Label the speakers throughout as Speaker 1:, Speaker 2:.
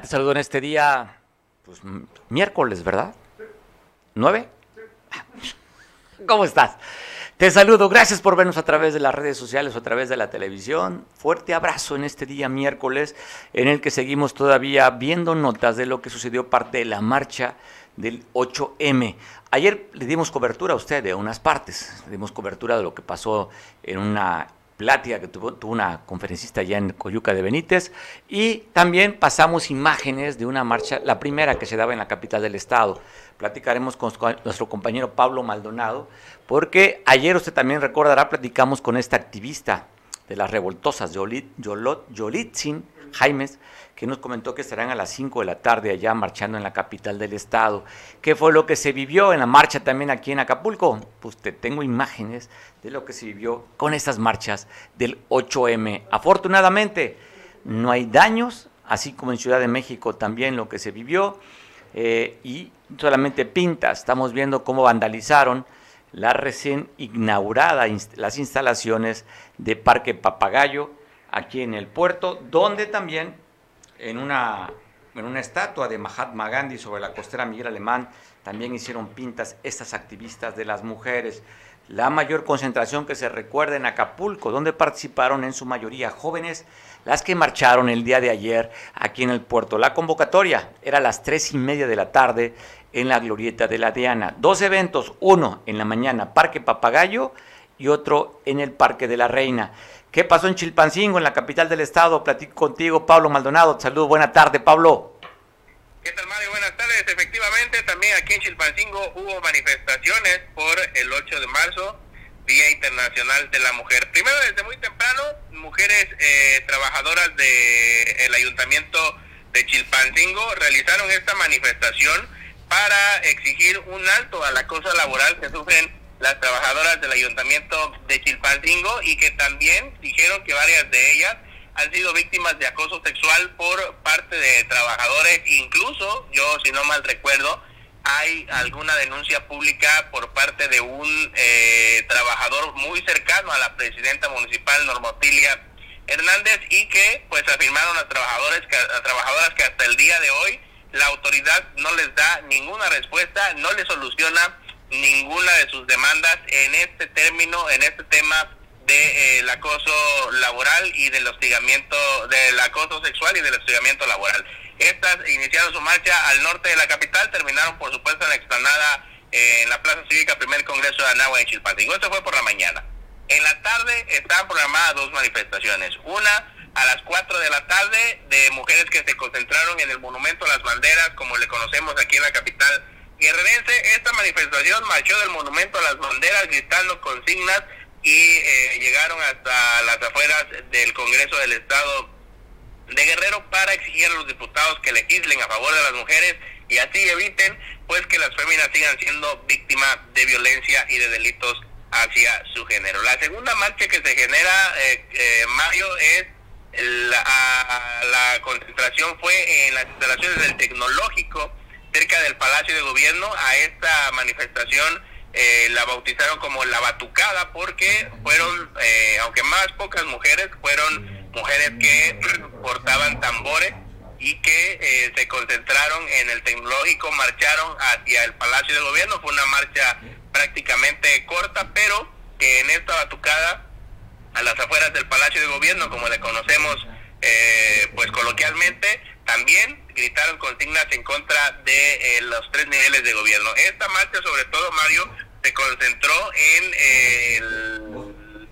Speaker 1: Te saludo en este día, pues miércoles, ¿verdad? ¿Nueve? ¿Cómo estás? Te saludo, gracias por vernos a través de las redes sociales o a través de la televisión. Fuerte abrazo en este día miércoles en el que seguimos todavía viendo notas de lo que sucedió parte de la marcha del 8M. Ayer le dimos cobertura a usted de unas partes, le dimos cobertura de lo que pasó en una plática que tuvo, una conferencista allá en Coyuca de Benítez y también pasamos imágenes de una marcha, la primera que se daba en la capital del estado. Platicaremos con nuestro compañero Pablo Maldonado, porque ayer usted también recordará, platicamos con esta activista de las revoltosas, Yolitzin Jaimes, que nos comentó que estarán a las 5 de la tarde allá marchando en la capital del estado. ¿Qué fue lo que se vivió en la marcha también aquí en Acapulco? Pues te tengo imágenes de lo que se vivió con estas marchas del 8M. Afortunadamente, no hay daños, así como en Ciudad de México también lo que se vivió, eh, y solamente pintas. Estamos viendo cómo vandalizaron la recién inaugurada las instalaciones de Parque Papagayo aquí en el puerto, donde también en una, en una estatua de Mahatma Gandhi sobre la costera Miguel Alemán, también hicieron pintas estas activistas de las mujeres. La mayor concentración que se recuerda en Acapulco, donde participaron en su mayoría jóvenes, las que marcharon el día de ayer aquí en el puerto. La convocatoria era a las tres y media de la tarde en la glorieta de la Diana. Dos eventos, uno en la mañana, Parque Papagayo, y otro en el Parque de la Reina. ¿Qué pasó en Chilpancingo, en la capital del estado? Platico contigo, Pablo Maldonado. Saludos, buena tarde, Pablo.
Speaker 2: ¿Qué tal, Mario? Buenas tardes. Efectivamente, también aquí en Chilpancingo hubo manifestaciones por el 8 de marzo, Día Internacional de la Mujer. Primero, desde muy temprano, mujeres eh, trabajadoras del Ayuntamiento de Chilpancingo realizaron esta manifestación para exigir un alto a la cosa laboral que sufren las trabajadoras del ayuntamiento de Chilpancingo y que también dijeron que varias de ellas han sido víctimas de acoso sexual por parte de trabajadores, incluso yo si no mal recuerdo, hay alguna denuncia pública por parte de un eh, trabajador muy cercano a la presidenta municipal Normotilia Hernández y que pues afirmaron a trabajadores que, a trabajadoras que hasta el día de hoy la autoridad no les da ninguna respuesta, no les soluciona ninguna de sus demandas en este término, en este tema del de, acoso laboral y del hostigamiento, del acoso sexual y del hostigamiento laboral. Estas iniciaron su marcha al norte de la capital, terminaron por supuesto en la explanada eh, en la Plaza Cívica Primer Congreso de Anáhuac en Chilpancingo. Esto fue por la mañana. En la tarde estaban programadas dos manifestaciones. Una a las 4 de la tarde de mujeres que se concentraron en el Monumento a las Banderas, como le conocemos aquí en la capital guerrerense. Esta manifestación marchó del monumento a las banderas gritando consignas y eh, llegaron hasta las afueras del Congreso del Estado de Guerrero para exigir a los diputados que legislen a favor de las mujeres y así eviten pues que las féminas sigan siendo víctimas de violencia y de delitos hacia su género. La segunda marcha que se genera, eh, eh, Mario, es la, la concentración fue en las instalaciones del tecnológico cerca del Palacio de Gobierno. A esta manifestación eh, la bautizaron como la batucada porque fueron, eh, aunque más pocas mujeres, fueron mujeres que portaban tambores y que eh, se concentraron en el tecnológico, marcharon hacia el Palacio de Gobierno. Fue una marcha prácticamente corta, pero que en esta batucada, a las afueras del Palacio de Gobierno, como le conocemos pues coloquialmente, también gritaron consignas en contra de eh, los tres niveles de gobierno. Esta marcha, sobre todo, Mario, se concentró en,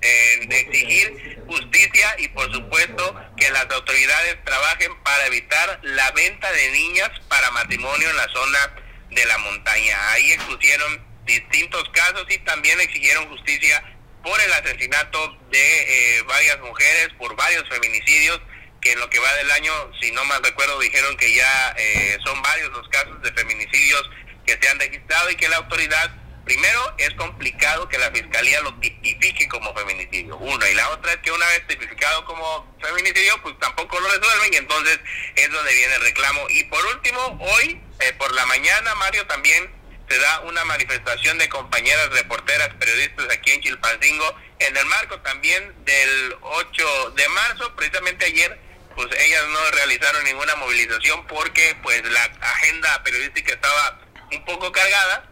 Speaker 2: en exigir justicia y, por supuesto, que las autoridades trabajen para evitar la venta de niñas para matrimonio en la zona de la montaña. Ahí expusieron distintos casos y también exigieron justicia por el asesinato de eh, varias mujeres, por varios feminicidios que en lo que va del año, si no mal recuerdo, dijeron que ya eh, son varios los casos de feminicidios que se han registrado y que la autoridad, primero, es complicado que la fiscalía lo tipifique como feminicidio, uno, y la otra es que una vez tipificado como feminicidio, pues tampoco lo resuelven y entonces es donde viene el reclamo. Y por último, hoy, eh, por la mañana, Mario, también se da una manifestación de compañeras reporteras, periodistas aquí en Chilpancingo, en el marco también del 8 de marzo, precisamente ayer pues ellas no realizaron ninguna movilización porque pues la agenda periodística estaba un poco cargada,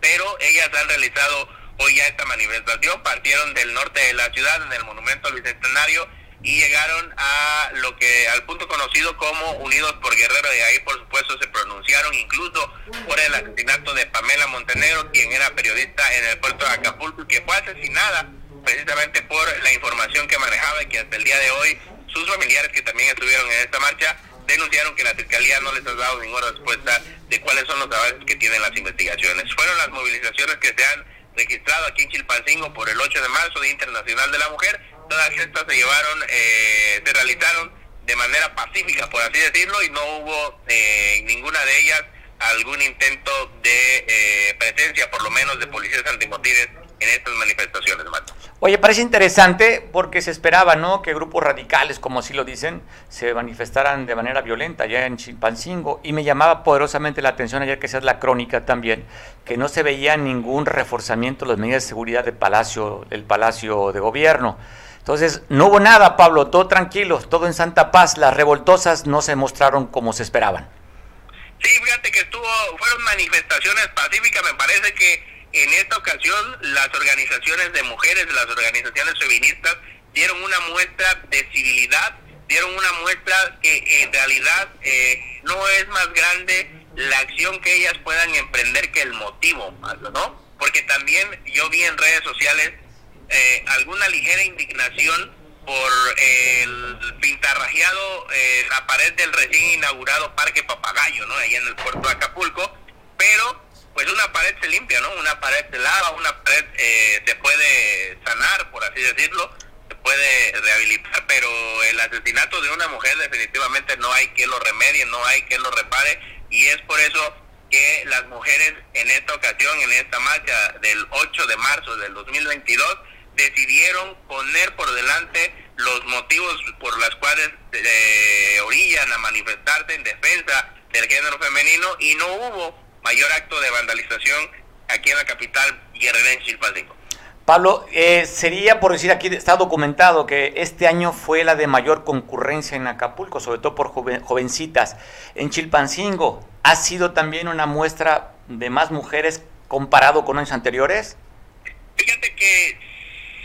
Speaker 2: pero ellas han realizado hoy ya esta manifestación, partieron del norte de la ciudad en el monumento al bicentenario y llegaron a lo que al punto conocido como Unidos por Guerrero y ahí por supuesto se pronunciaron incluso por el asesinato de Pamela Montenegro quien era periodista en el puerto de Acapulco y que fue asesinada precisamente por la información que manejaba y que hasta el día de hoy sus familiares que también estuvieron en esta marcha denunciaron que la fiscalía no les ha dado ninguna respuesta de cuáles son los avances que tienen las investigaciones. Fueron las movilizaciones que se han registrado aquí en Chilpancingo por el 8 de marzo, Día Internacional de la Mujer. Todas estas se llevaron, eh, se realizaron de manera pacífica, por así decirlo, y no hubo eh, ninguna de ellas algún intento de eh, presencia, por lo menos de policías antimotines en estas manifestaciones, Mato.
Speaker 1: Oye, parece interesante porque se esperaba, ¿no? Que grupos radicales, como así lo dicen, se manifestaran de manera violenta allá en Chilpancingo. Y me llamaba poderosamente la atención ayer que sea la crónica también, que no se veía ningún reforzamiento de las medidas de seguridad del Palacio, del Palacio de Gobierno. Entonces, no hubo nada, Pablo, todo tranquilo, todo en santa paz. Las revoltosas no se mostraron como se esperaban.
Speaker 2: Sí, fíjate que estuvo, fueron manifestaciones pacíficas, me parece que en esta ocasión, las organizaciones de mujeres, las organizaciones feministas, dieron una muestra de civilidad, dieron una muestra que en realidad eh, no es más grande la acción que ellas puedan emprender que el motivo, ¿no? Porque también yo vi en redes sociales eh, alguna ligera indignación por el pintarrajeado, eh, la pared del recién inaugurado Parque Papagayo, ¿no? Ahí en el puerto de Acapulco, pero pues una pared se limpia, ¿no? Una pared se lava, una pared eh, se puede sanar, por así decirlo, se puede rehabilitar, pero el asesinato de una mujer definitivamente no hay que lo remedie, no hay que lo repare, y es por eso que las mujeres en esta ocasión, en esta marcha del 8 de marzo del 2022, decidieron poner por delante los motivos por los cuales eh, orillan a manifestarse en defensa del género femenino y no hubo mayor acto de vandalización aquí en la capital guerrerense Chilpancingo.
Speaker 1: Pablo, eh, sería por decir aquí, está documentado que este año fue la de mayor concurrencia en Acapulco, sobre todo por jovencitas. En Chilpancingo, ¿ha sido también una muestra de más mujeres comparado con años anteriores?
Speaker 2: Fíjate que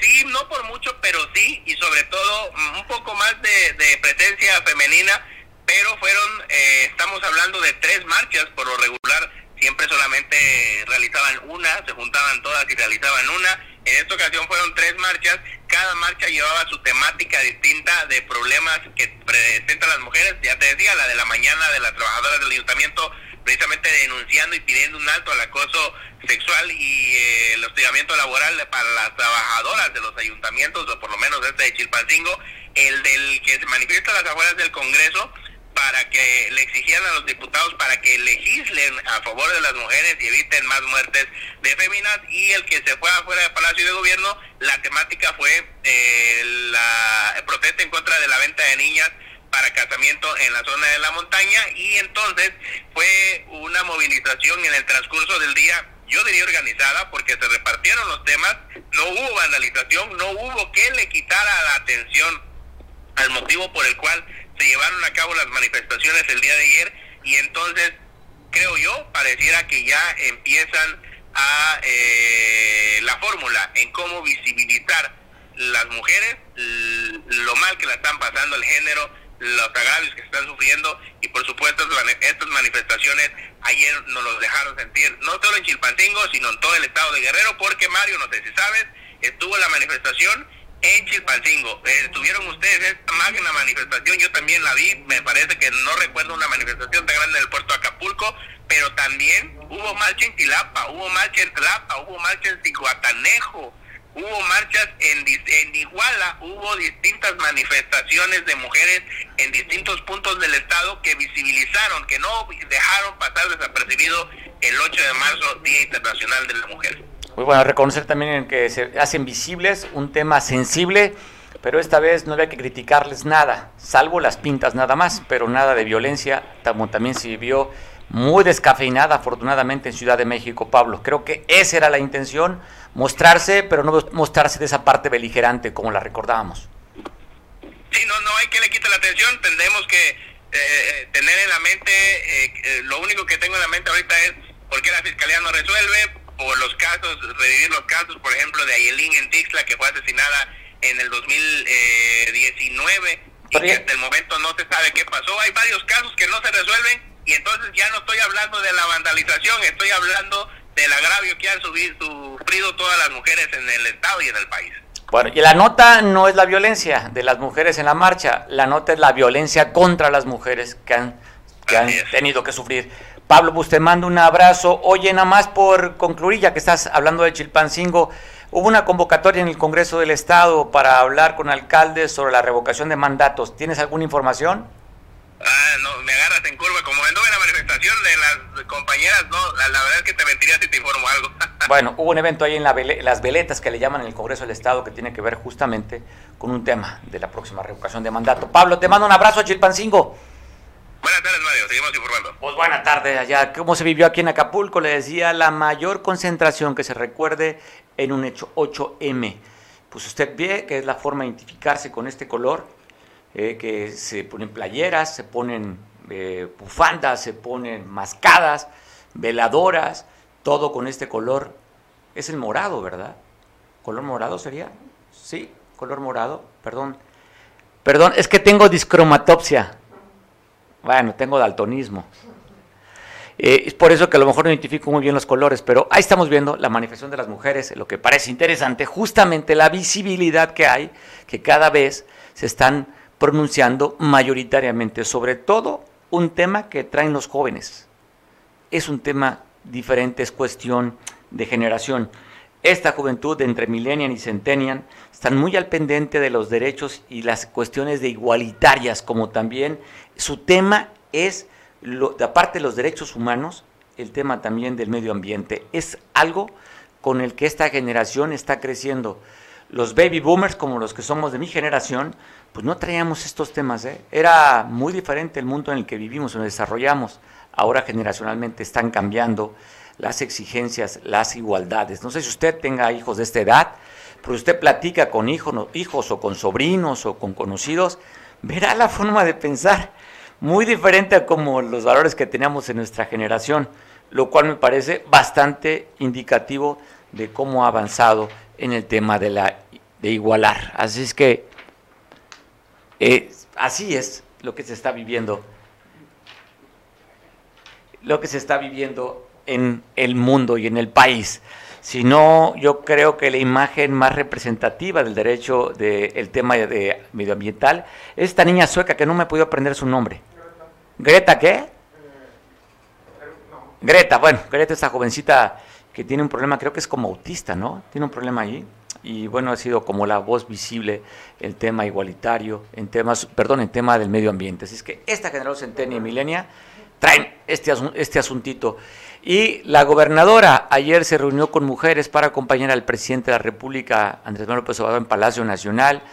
Speaker 2: sí, no por mucho, pero sí, y sobre todo un poco más de presencia femenina, pero fueron, eh, estamos hablando de tres marchas por lo regular siempre solamente realizaban una, se juntaban todas y realizaban una. En esta ocasión fueron tres marchas, cada marcha llevaba su temática distinta de problemas que presentan las mujeres, ya te decía, la de la mañana de las trabajadoras del ayuntamiento, precisamente denunciando y pidiendo un alto al acoso sexual y eh, el hostigamiento laboral para las trabajadoras de los ayuntamientos, o por lo menos este de Chilpancingo, el del que se manifiesta a las afueras del Congreso, para que le exigieran a los diputados para que legislen a favor de las mujeres y eviten más muertes de féminas. Y el que se fue afuera del Palacio de Gobierno, la temática fue eh, la protesta en contra de la venta de niñas para casamiento en la zona de la montaña. Y entonces fue una movilización en el transcurso del día yo diría organizada porque se repartieron los temas, no hubo vandalización, no hubo que le quitara la atención al motivo por el cual se llevaron a cabo las manifestaciones el día de ayer y entonces creo yo pareciera que ya empiezan a eh, la fórmula en cómo visibilizar las mujeres lo mal que la están pasando el género los agravios que están sufriendo y por supuesto estas manifestaciones ayer nos los dejaron sentir no solo en Chilpancingo sino en todo el estado de Guerrero porque Mario no sé si sabes estuvo la manifestación en Chilpancingo. Eh, tuvieron ustedes esta magna manifestación, yo también la vi, me parece que no recuerdo una manifestación tan grande en el puerto de Acapulco, pero también hubo marcha en Tilapa, hubo marcha en Tlapa, hubo marcha en Cihuatanejo, hubo marchas en, en Iguala, hubo distintas manifestaciones de mujeres en distintos puntos del estado que visibilizaron, que no dejaron pasar desapercibido el 8 de marzo, Día Internacional de la Mujer.
Speaker 1: Muy bueno, reconocer también que se hacen visibles un tema sensible, pero esta vez no había que criticarles nada, salvo las pintas nada más, pero nada de violencia, también se vio muy descafeinada afortunadamente en Ciudad de México, Pablo. Creo que esa era la intención, mostrarse, pero no mostrarse de esa parte beligerante como la recordábamos.
Speaker 2: Sí, no, no hay que le quite la atención, tendremos que eh, eh, tener en la mente, eh, lo único que tengo en la mente ahorita es por qué la fiscalía no resuelve, por los casos, revivir los casos, por ejemplo, de Ayelín en Tixla, que fue asesinada en el 2019 y que hasta el momento no se sabe qué pasó. Hay varios casos que no se resuelven y entonces ya no estoy hablando de la vandalización, estoy hablando del agravio que han sufrido todas las mujeres en el Estado y en el país.
Speaker 1: Bueno, y la nota no es la violencia de las mujeres en la marcha, la nota es la violencia contra las mujeres que han, que han tenido que sufrir. Pablo, pues te mando un abrazo. Oye, nada más por concluir, ya que estás hablando de Chilpancingo, hubo una convocatoria en el Congreso del Estado para hablar con alcaldes sobre la revocación de mandatos. ¿Tienes alguna información?
Speaker 2: Ah, no, me agarras en curva. Como anduve en la manifestación de las compañeras, no, la, verdad es que te mentiría si te informo algo.
Speaker 1: bueno, hubo un evento ahí en las veletas que le llaman en el Congreso del Estado que tiene que ver justamente con un tema de la próxima revocación de mandato. Pablo, te mando un abrazo a Chilpancingo.
Speaker 2: Buenas tardes, Mario. Seguimos informando.
Speaker 1: Pues buenas tardes allá. ¿Cómo se vivió aquí en Acapulco? Le decía, la mayor concentración que se recuerde en un hecho 8M. Pues usted ve que es la forma de identificarse con este color eh, que se ponen playeras, se ponen eh, bufandas, se ponen mascadas, veladoras, todo con este color. Es el morado, ¿verdad? ¿Color morado sería? Sí, color morado, perdón. Perdón, es que tengo discromatopsia. Bueno, tengo daltonismo. Eh, es por eso que a lo mejor no identifico muy bien los colores, pero ahí estamos viendo la manifestación de las mujeres, lo que parece interesante, justamente la visibilidad que hay, que cada vez se están pronunciando mayoritariamente sobre todo un tema que traen los jóvenes. Es un tema diferente, es cuestión de generación. Esta juventud entre millennial y centennial están muy al pendiente de los derechos y las cuestiones de igualitarias, como también su tema es, aparte de los derechos humanos, el tema también del medio ambiente. Es algo con el que esta generación está creciendo. Los baby boomers, como los que somos de mi generación, pues no traíamos estos temas. ¿eh? Era muy diferente el mundo en el que vivimos, que desarrollamos. Ahora generacionalmente están cambiando las exigencias, las igualdades. No sé si usted tenga hijos de esta edad, pero usted platica con hijos, hijos o con sobrinos o con conocidos, verá la forma de pensar muy diferente a como los valores que teníamos en nuestra generación, lo cual me parece bastante indicativo de cómo ha avanzado en el tema de la de igualar. Así es que eh, así es lo que se está viviendo. Lo que se está viviendo en el mundo y en el país. Si no, yo creo que la imagen más representativa del derecho del tema de, medioambiental es esta niña sueca que no me podido aprender su nombre. ¿Greta qué? Greta, bueno, Greta, esta jovencita que tiene un problema, creo que es como autista, ¿no? Tiene un problema allí y bueno, ha sido como la voz visible el tema igualitario, en temas, perdón, en tema del medio ambiente. Así es que esta generación Centenia y Milenia traen este, este asuntito. Y la gobernadora ayer se reunió con mujeres para acompañar al presidente de la República, Andrés Manuel López Obrador, en Palacio Nacional,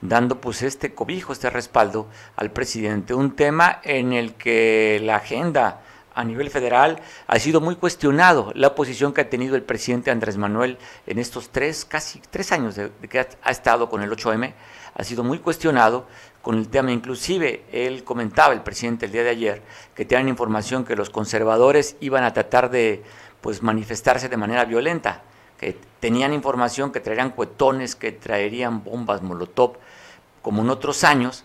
Speaker 1: dando pues este cobijo, este respaldo al presidente. Un tema en el que la agenda a nivel federal ha sido muy cuestionado la posición que ha tenido el presidente Andrés Manuel en estos tres, casi tres años de, que ha, estado con el 8M, ha sido muy cuestionado con el tema. Inclusive él comentaba, el presidente el día de ayer, que tenían información que los conservadores iban a tratar de pues manifestarse de manera violenta, que tenían información que traerían cuetones, que traerían bombas molotov, como en otros años.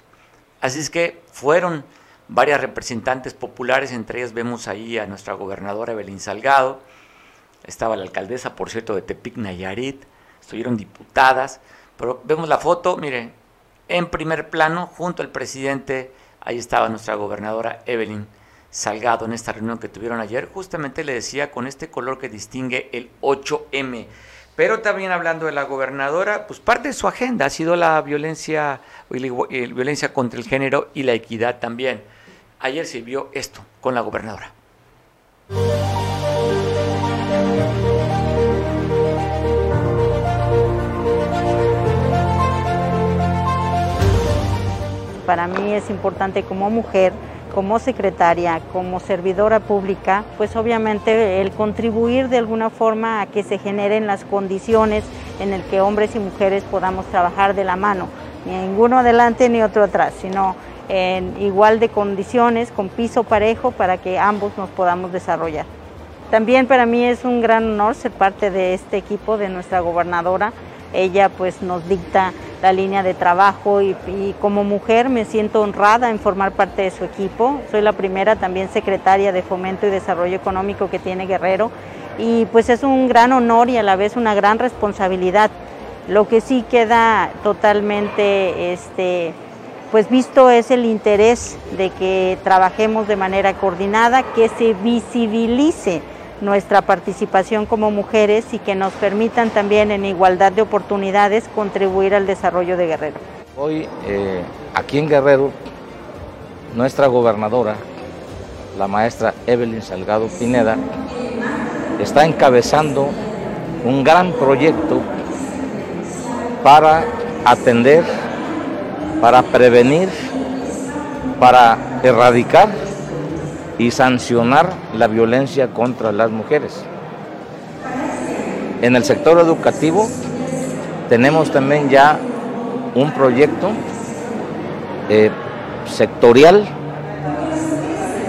Speaker 1: Así es que fueron varias representantes populares, entre ellas vemos ahí a nuestra gobernadora Evelyn Salgado, estaba la alcaldesa, por cierto, de Tepic Nayarit, estuvieron diputadas, pero vemos la foto, miren, en primer plano, junto al presidente, ahí estaba nuestra gobernadora Evelyn Salgado en esta reunión que tuvieron ayer, justamente le decía con este color que distingue el 8M. Pero también hablando de la gobernadora, pues parte de su agenda ha sido la violencia, violencia contra el género y la equidad también ayer se vio esto con la gobernadora.
Speaker 3: Para mí es importante como mujer, como secretaria, como servidora pública, pues obviamente el contribuir de alguna forma a que se generen las condiciones en el que hombres y mujeres podamos trabajar de la mano ni ninguno adelante ni otro atrás, sino en igual de condiciones, con piso parejo, para que ambos nos podamos desarrollar. También para mí es un gran honor ser parte de este equipo de nuestra gobernadora. Ella pues nos dicta la línea de trabajo y, como mujer me siento honrada en formar parte de su equipo. Soy la primera también secretaria de Fomento y Desarrollo Económico que tiene Guerrero y pues es un gran honor y a la vez una gran responsabilidad. Lo que sí queda totalmente este, pues visto es el interés de que trabajemos de manera coordinada, que se visibilice nuestra participación como mujeres y que nos permitan también en igualdad de oportunidades contribuir al desarrollo de Guerrero.
Speaker 4: Hoy eh, aquí en Guerrero, nuestra gobernadora, la maestra Evelyn Salgado Pineda, está encabezando un gran proyecto para atender, para prevenir, para erradicar y sancionar la violencia contra las mujeres. En el sector educativo tenemos también ya un proyecto eh, sectorial,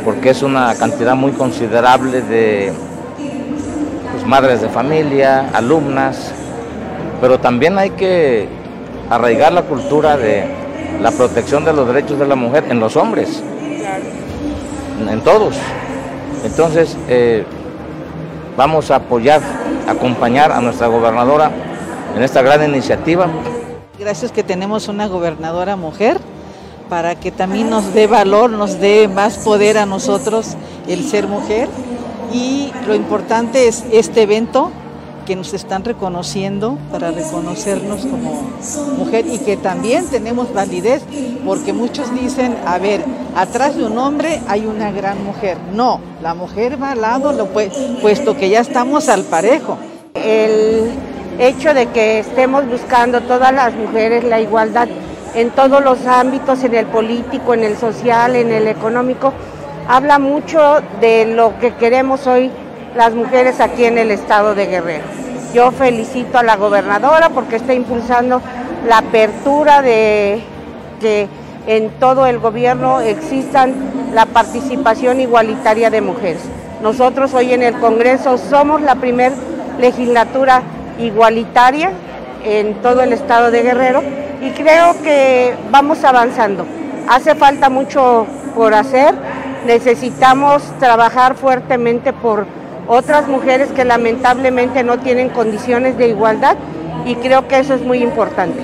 Speaker 4: porque es una cantidad muy considerable de pues, madres de familia, alumnas, pero también hay que arraigar la cultura de la protección de los derechos de la mujer en los hombres en todos. Entonces, eh, vamos a apoyar, acompañar a nuestra gobernadora en esta gran iniciativa.
Speaker 5: Gracias que tenemos una gobernadora mujer para que también nos dé valor, nos dé más poder a nosotros el ser mujer. Y lo importante es este evento que nos están reconociendo para reconocernos como mujer y que también tenemos validez, porque muchos dicen, a ver, atrás de un hombre hay una gran mujer. No, la mujer va al lado, puesto que ya estamos al parejo.
Speaker 6: El hecho de que estemos buscando todas las mujeres la igualdad en todos los ámbitos, en el político, en el social, en el económico, habla mucho de lo que queremos hoy las mujeres aquí en el estado de Guerrero. Yo felicito a la gobernadora porque está impulsando la apertura de que en todo el gobierno existan la participación igualitaria de mujeres. Nosotros hoy en el Congreso somos la primer legislatura igualitaria en todo el estado de Guerrero y creo que vamos avanzando. Hace falta mucho por hacer, necesitamos trabajar fuertemente por otras mujeres que lamentablemente no tienen condiciones de igualdad y creo que eso es muy importante.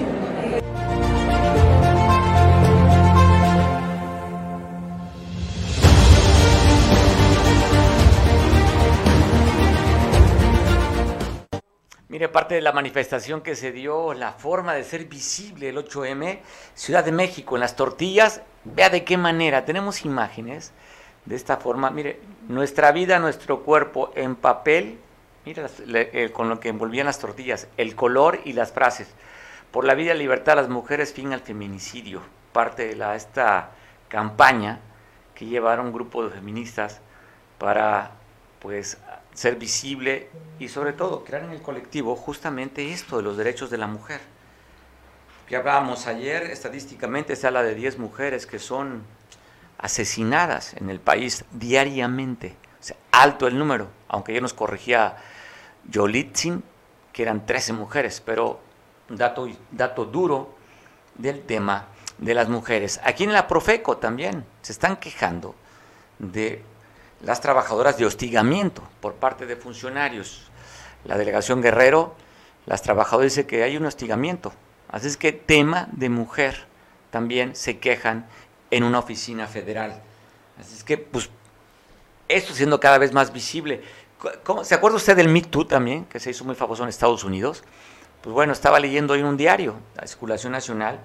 Speaker 1: Mire, parte de la manifestación que se dio, la forma de ser visible el 8M, Ciudad de México, en las tortillas, vea de qué manera, tenemos imágenes de esta forma, mire, nuestra vida, nuestro cuerpo en papel, mire eh, con lo que envolvían las tortillas, el color y las frases. Por la vida y libertad, las mujeres, fin al feminicidio. Parte de la, esta campaña que llevaron un grupo de feministas para pues ser visible y sobre todo crear en el colectivo justamente esto de los derechos de la mujer. Que hablábamos ayer, estadísticamente se habla de 10 mujeres que son asesinadas en el país diariamente. O sea, alto el número, aunque ya nos corregía Yolitzin, que eran 13 mujeres, pero dato, dato duro del tema de las mujeres. Aquí en la Profeco también se están quejando de las trabajadoras de hostigamiento por parte de funcionarios. La delegación Guerrero, las trabajadoras dice que hay un hostigamiento. Así es que tema de mujer también se quejan en una oficina federal. Así es que, pues, esto siendo cada vez más visible. ¿Cómo, ¿Se acuerda usted del Me Too también, que se hizo muy famoso en Estados Unidos? Pues bueno, estaba leyendo hoy en un diario, la Circulación Nacional,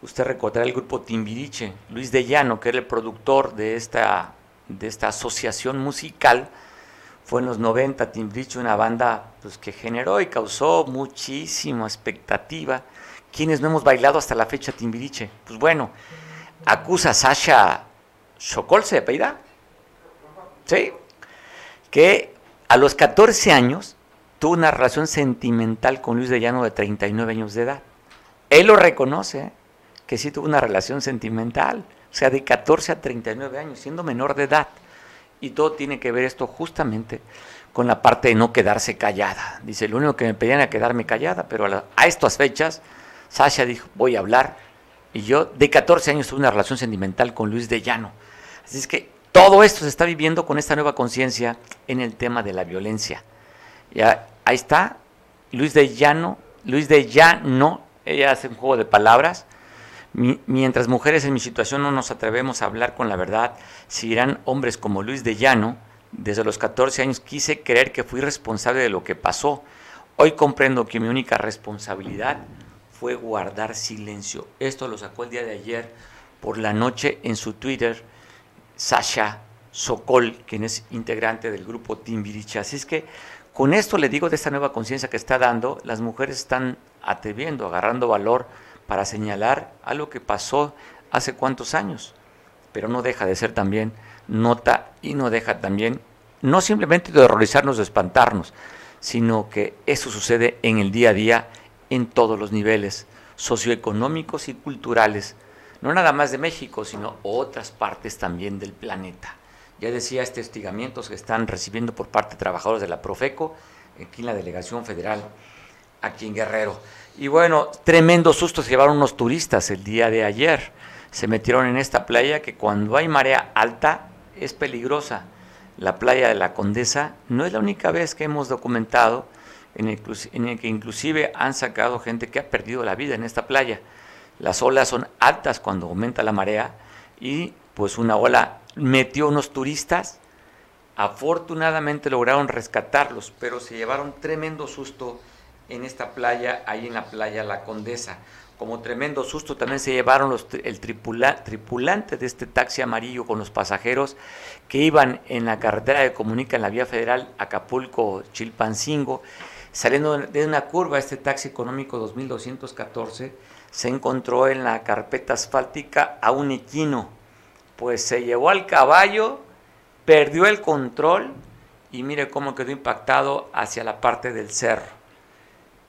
Speaker 1: usted recordará el grupo Timbiriche, Luis de Llano, que era el productor de esta, de esta asociación musical, fue en los 90 Timbiriche, una banda pues, que generó y causó muchísima expectativa. ¿Quiénes no hemos bailado hasta la fecha Timbiriche? Pues bueno, acusa a Sasha Sokol, ¿se apellida? Sí. Que a los 14 años tuvo una relación sentimental con Luis de Llano de 39 años de edad. Él lo reconoce. ¿eh? que sí tuvo una relación sentimental, o sea, de 14 a 39 años, siendo menor de edad. Y todo tiene que ver esto justamente con la parte de no quedarse callada. Dice, lo único que me pedían era quedarme callada, pero a, a estas fechas, Sasha dijo, voy a hablar. Y yo de 14 años tuve una relación sentimental con Luis de Llano. Así es que todo esto se está viviendo con esta nueva conciencia en el tema de la violencia. Ya, ahí está, Luis de Llano, Luis de Llano, ella hace un juego de palabras. mientras mujeres en mi situación no nos atrevemos a hablar con la verdad, si irán hombres como Luis de Llano, desde los 14 años quise creer que fui responsable de lo que pasó. Hoy comprendo que mi única responsabilidad fue guardar silencio. Esto lo sacó el día de ayer por la noche en su Twitter Sasha Sokol, quien es integrante del grupo Timbiriche. Así es que con esto le digo de esta nueva conciencia que está dando, las mujeres están atreviendo, agarrando valor para señalar algo que pasó hace cuántos años, pero no deja de ser también nota y no deja también, no simplemente de horrorizarnos, de espantarnos, sino que eso sucede en el día a día en todos los niveles socioeconómicos y culturales no nada más de México, sino otras partes también del planeta. Ya decía, este hostigamientos que están recibiendo por parte de trabajadores de la Profeco, aquí en la delegación federal, aquí en Guerrero. Y bueno, tremendo susto se llevaron unos turistas el día de ayer. Se metieron en esta playa que cuando hay marea alta es peligrosa. La playa de la Condesa no es la única vez que hemos documentado en el, que inclusive han sacado gente que ha perdido la vida en esta playa. Las olas son altas cuando aumenta la marea y pues una ola metió unos turistas. Afortunadamente lograron rescatarlos, pero se llevaron tremendo susto en esta playa, ahí en la playa La Condesa. Como tremendo susto también se llevaron los, el tripulante de este taxi amarillo con los pasajeros que iban en la carretera que comunica en la vía federal Acapulco-Chilpancingo, saliendo de una curva este taxi económico 2214 se encontró en la carpeta asfáltica a un equino, pues se llevó al caballo, perdió el control y mire cómo quedó impactado hacia la parte del cerro.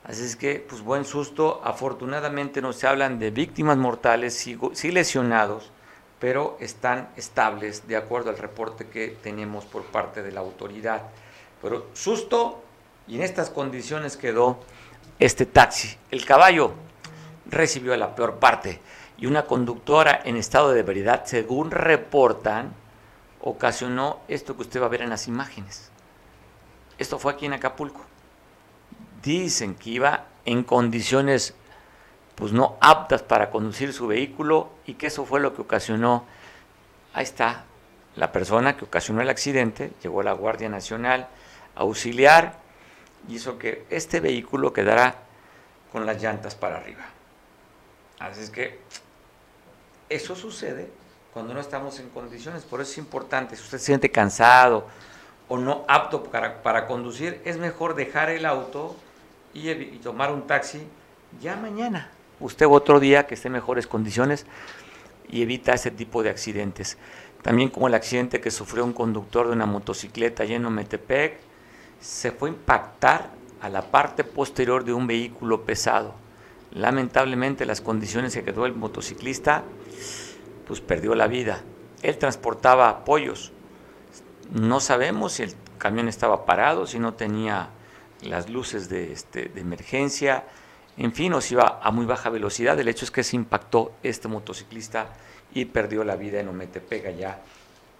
Speaker 1: Así es que, pues buen susto, afortunadamente no se hablan de víctimas mortales, sí, lesionados, pero están estables de acuerdo al reporte que tenemos por parte de la autoridad. Pero susto y en estas condiciones quedó este taxi. El caballo recibió la peor parte y una conductora en estado de ebriedad, según reportan, ocasionó esto que usted va a ver en las imágenes. Esto fue aquí en Acapulco. Dicen que iba en condiciones pues no aptas para conducir su vehículo y que eso fue lo que ocasionó. Ahí está la persona que ocasionó el accidente, llegó la Guardia Nacional a auxiliar y hizo que este vehículo quedara con las llantas para arriba. Así es que eso sucede cuando no estamos en condiciones. Por eso es importante, si usted se siente cansado o no apto para, conducir, es mejor dejar el auto y, tomar un taxi ya mañana. Usted otro día que esté en mejores condiciones y evita ese tipo de accidentes. También como el accidente que sufrió un conductor de una motocicleta lleno en Metepec, se fue a impactar a la parte posterior de un vehículo pesado Lamentablemente las condiciones que quedó el motociclista, pues perdió la vida. Él transportaba apoyos. No sabemos si el camión estaba parado, si no tenía las luces de, este, de emergencia, en fin, o si iba a muy baja velocidad. El hecho es que se impactó este motociclista y perdió la vida en Ometepega, ya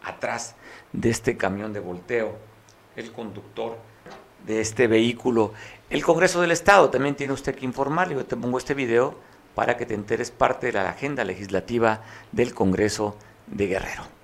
Speaker 1: atrás de este camión de volteo. El conductor de este vehículo. El Congreso del Estado también tiene usted que informarle. Yo te pongo este video para que te enteres parte de la agenda legislativa del Congreso de Guerrero.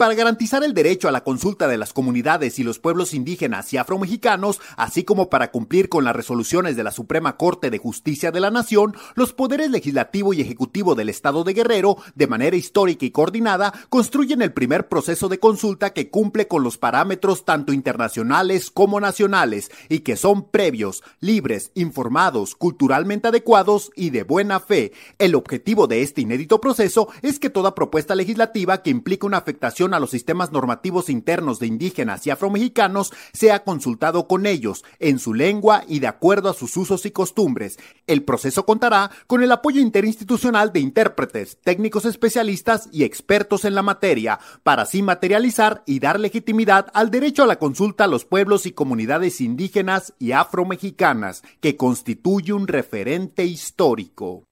Speaker 7: Para garantizar el derecho a la consulta de las comunidades y los pueblos indígenas y afromexicanos, así como para cumplir con las resoluciones de la Suprema Corte de Justicia de la Nación, los poderes legislativo y ejecutivo del Estado de Guerrero, de manera histórica y coordinada, construyen el primer proceso de consulta que cumple con los parámetros tanto internacionales como nacionales y que son previos, libres, informados, culturalmente adecuados y de buena fe. El objetivo de este inédito proceso es que toda propuesta legislativa que implique una afectación a los sistemas normativos internos de indígenas y afromexicanos sea consultado con ellos, en su lengua y de acuerdo a sus usos y costumbres. El proceso contará con el apoyo interinstitucional de intérpretes, técnicos especialistas y expertos en la materia, para así materializar y dar legitimidad al derecho a la consulta a los pueblos y comunidades indígenas y afromexicanas, que constituye un referente histórico.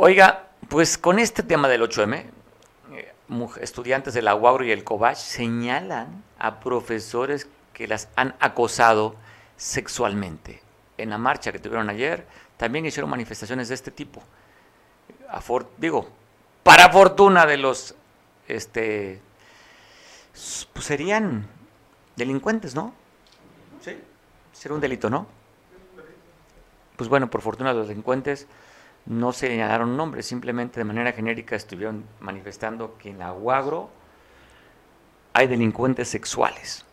Speaker 1: Oiga, pues con este tema del 8M, eh, estudiantes de la UAGRO y el COBACH señalan a profesores que las han acosado sexualmente. En la marcha que tuvieron ayer, también hicieron manifestaciones de este tipo. digo, para fortuna de los, este, pues serían delincuentes, ¿no? Sí. Sería un delito, ¿no? Pues bueno, por fortuna de los delincuentes no se señalaron nombres, simplemente de manera genérica estuvieron manifestando que en la UAGRO hay delincuentes sexuales.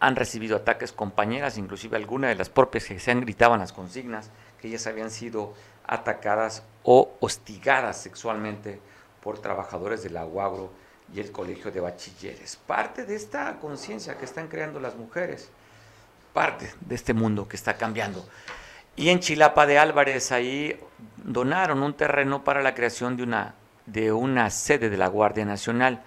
Speaker 1: Han recibido ataques compañeras, inclusive algunas de las propias que se han gritaban las consignas, que ellas habían sido atacadas o hostigadas sexualmente por trabajadores de la UAGRO y el Colegio de Bachilleres. Parte de esta conciencia que están creando las mujeres, parte de este mundo que está cambiando. Y en Chilapa de Álvarez, ahí donaron un terreno para la creación de una, de una sede de la Guardia Nacional.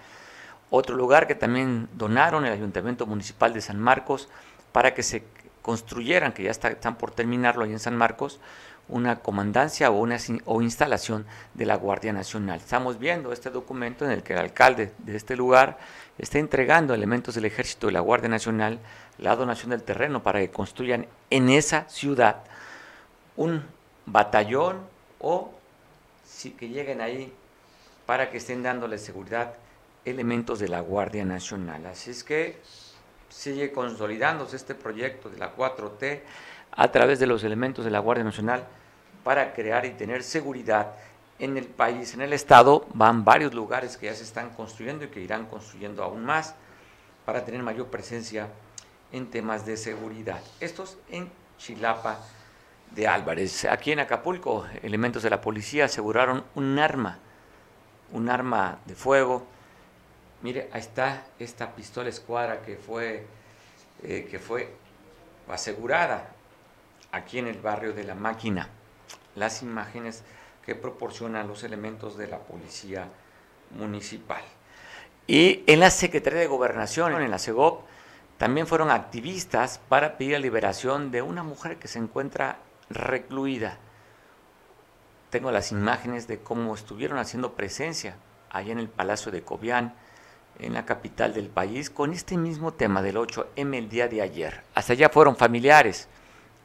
Speaker 1: Otro lugar que también donaron el Ayuntamiento Municipal de San Marcos para que se construyeran, que ya están por terminarlo ahí en San Marcos, una comandancia o una o instalación de la Guardia Nacional. Estamos viendo este documento en el que el alcalde de este lugar está entregando elementos del ejército de la Guardia Nacional la donación del terreno para que construyan en esa ciudad un batallón o si que lleguen ahí para que estén dándole seguridad elementos de la Guardia Nacional. Así es que sigue consolidándose este proyecto de la 4T a través de los elementos de la Guardia Nacional para crear y tener seguridad en el país, en el Estado. Van varios lugares que ya se están construyendo y que irán construyendo aún más para tener mayor presencia en temas de seguridad. Estos en Chilapa, de Álvarez. Aquí en Acapulco, elementos de la policía aseguraron un arma, un arma de fuego. Mire, ahí está esta pistola escuadra que fue, eh, que fue asegurada aquí en el barrio de la máquina. Las imágenes que proporcionan los elementos de la policía municipal. Y en la Secretaría de Gobernación, en la CEGOP, también fueron activistas para pedir la liberación de una mujer que se encuentra recluida. Tengo las imágenes de cómo estuvieron haciendo presencia allá en el Palacio de Cobián, en la capital del país, con este mismo tema del 8M el día de ayer. Hasta allá fueron familiares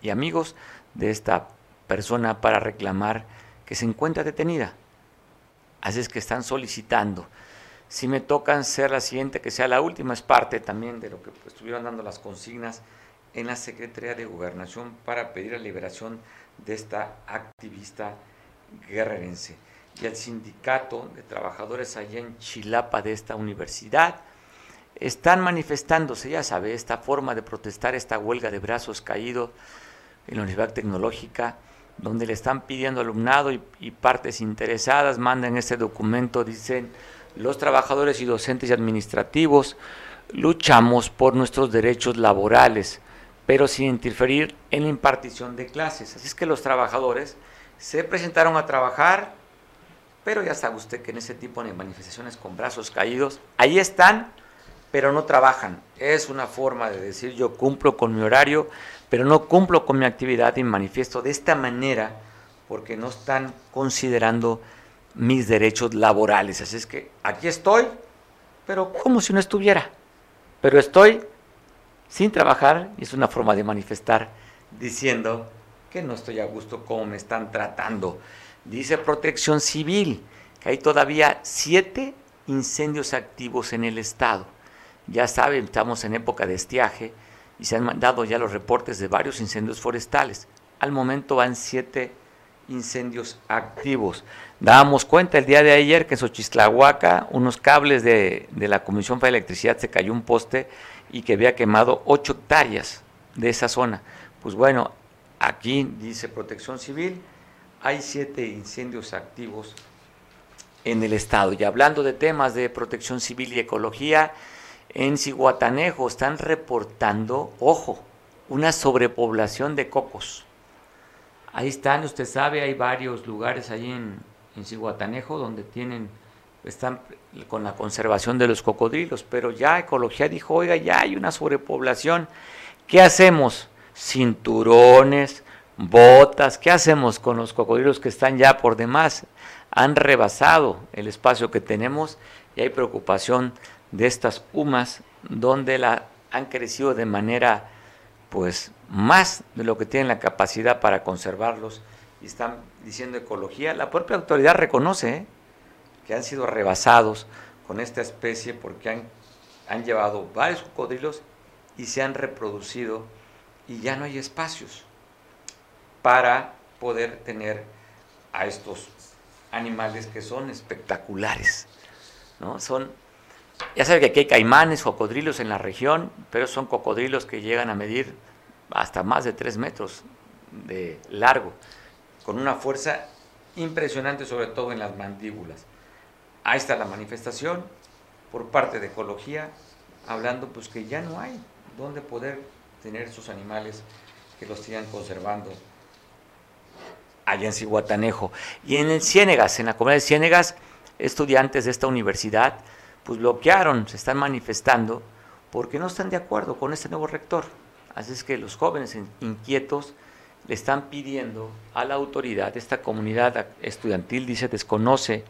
Speaker 1: y amigos de esta persona para reclamar que se encuentra detenida. Así es que están solicitando. Si me tocan ser la siguiente, que sea la última, es parte también de lo que estuvieron dando las consignas en la Secretaría de Gobernación para pedir la liberación de esta activista guerrerense. Y el sindicato de trabajadores allá en Chilapa de esta universidad están manifestándose, ya sabe, esta forma de protestar, esta huelga de brazos caídos en la Universidad Tecnológica, donde le están pidiendo alumnado y, y partes interesadas, mandan este documento, dicen los trabajadores y docentes y administrativos luchamos por nuestros derechos laborales pero sin interferir en la impartición de clases. Así es que los trabajadores se presentaron a trabajar, pero ya sabe usted que en ese tipo de manifestaciones con brazos caídos, ahí están, pero no trabajan. Es una forma de decir yo cumplo con mi horario, pero no cumplo con mi actividad y manifiesto de esta manera porque no están considerando mis derechos laborales. Así es que aquí estoy, pero como si no estuviera. Pero estoy sin trabajar y es una forma de manifestar diciendo que no estoy a gusto como me están tratando. Dice Protección Civil que hay todavía siete incendios activos en el estado. Ya saben, estamos en época de estiaje y se han mandado ya los reportes de varios incendios forestales. Al momento van siete incendios activos. Dábamos cuenta el día de ayer que en Xochislahuaca, unos cables de, de la Comisión para Electricidad se cayó un poste y que había quemado 8 hectáreas de esa zona. Pues bueno, aquí dice Protección Civil, hay siete incendios activos en el estado. Y hablando de temas de protección civil y ecología, en Cihuatanejo están reportando, ojo, una sobrepoblación de cocos. Ahí están, usted sabe, hay varios lugares ahí en, en Cihuatanejo donde tienen, están con la conservación de los cocodrilos, pero ya Ecología dijo, oiga, ya hay una sobrepoblación, ¿qué hacemos? Cinturones, botas, ¿qué hacemos con los cocodrilos que están ya por demás? Han rebasado el espacio que tenemos y hay preocupación de estas humas donde la, han crecido de manera pues más de lo que tienen la capacidad para conservarlos y están diciendo ecología. La propia autoridad reconoce ¿eh? Que han sido rebasados con esta especie porque han, han llevado varios cocodrilos y se han reproducido y ya no hay espacios para poder tener a estos animales que son espectaculares. ¿no? Son, ya saben que aquí hay caimanes, cocodrilos en la región, pero son cocodrilos que llegan a medir hasta más de 3 metros de largo, con una fuerza impresionante, sobre todo en las mandíbulas. Ahí está la manifestación por parte de Ecología, hablando pues que ya no hay donde poder tener sus animales que los sigan conservando allá en Cihuatanejo. Y en el Ciénegas, en la comunidad de Ciénegas, estudiantes de esta universidad pues bloquearon, se están manifestando porque no están de acuerdo con este nuevo rector. Así es que los jóvenes inquietos le están pidiendo a la autoridad, esta comunidad estudiantil dice desconoce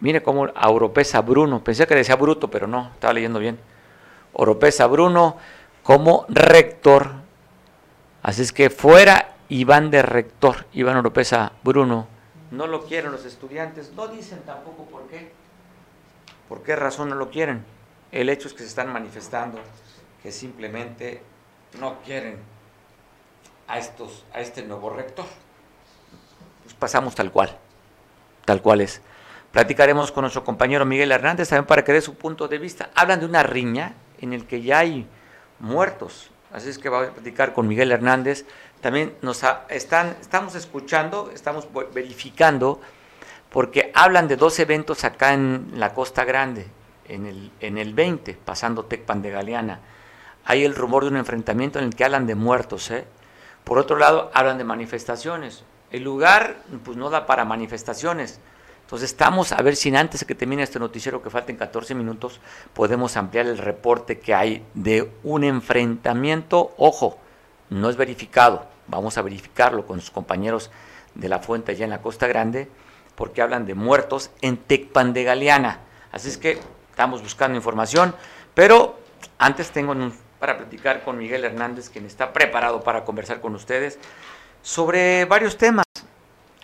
Speaker 1: Mire cómo Oropesa Bruno, pensé que decía Bruto, pero no, estaba leyendo bien. Oropesa Bruno como rector. Así es que fuera Iván de rector, Iván Oropesa Bruno. No lo quieren los estudiantes, no dicen tampoco por qué. ¿Por qué razón no lo quieren? El hecho es que se están manifestando que simplemente no quieren a estos a este nuevo rector. Pues pasamos tal cual. Tal cual es. Platicaremos con nuestro compañero Miguel Hernández también para que dé su punto de vista. Hablan de una riña en el que ya hay muertos. Así es que va a platicar con Miguel Hernández. También nos están, estamos escuchando, estamos verificando, porque hablan de dos eventos acá en la Costa Grande, en el, en el 20, pasando Tecpan de Galeana. Hay el rumor de un enfrentamiento en el que hablan de muertos. ¿eh? Por otro lado, hablan de manifestaciones. El lugar pues, no da para manifestaciones entonces estamos a ver si antes de que termine este noticiero, que falten 14 minutos, podemos ampliar el reporte que hay de un enfrentamiento. Ojo, no es verificado, vamos a verificarlo con sus compañeros de la fuente allá en la Costa Grande, porque hablan de muertos en Tecpan de Galeana. Así es que estamos buscando información, pero antes tengo para platicar con Miguel Hernández, quien está preparado para conversar con ustedes sobre varios temas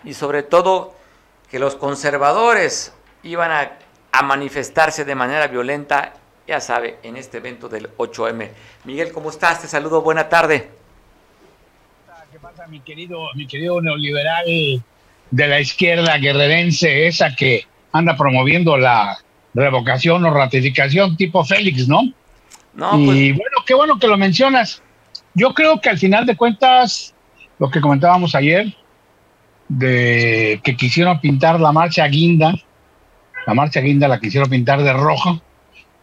Speaker 1: y sobre todo que los conservadores iban a, manifestarse de manera violenta, ya sabe, en este evento del 8M. Miguel, ¿cómo estás? Te saludo, buena tarde.
Speaker 8: ¿Qué pasa, mi querido, mi querido neoliberal de la izquierda guerrerense, esa que anda promoviendo la revocación o ratificación tipo Félix, ¿no? No, y pues bueno, qué bueno que lo mencionas. Yo creo que al final de cuentas, lo que comentábamos ayer, de que quisieron pintar la marcha guinda, la marcha guinda la quisieron pintar de rojo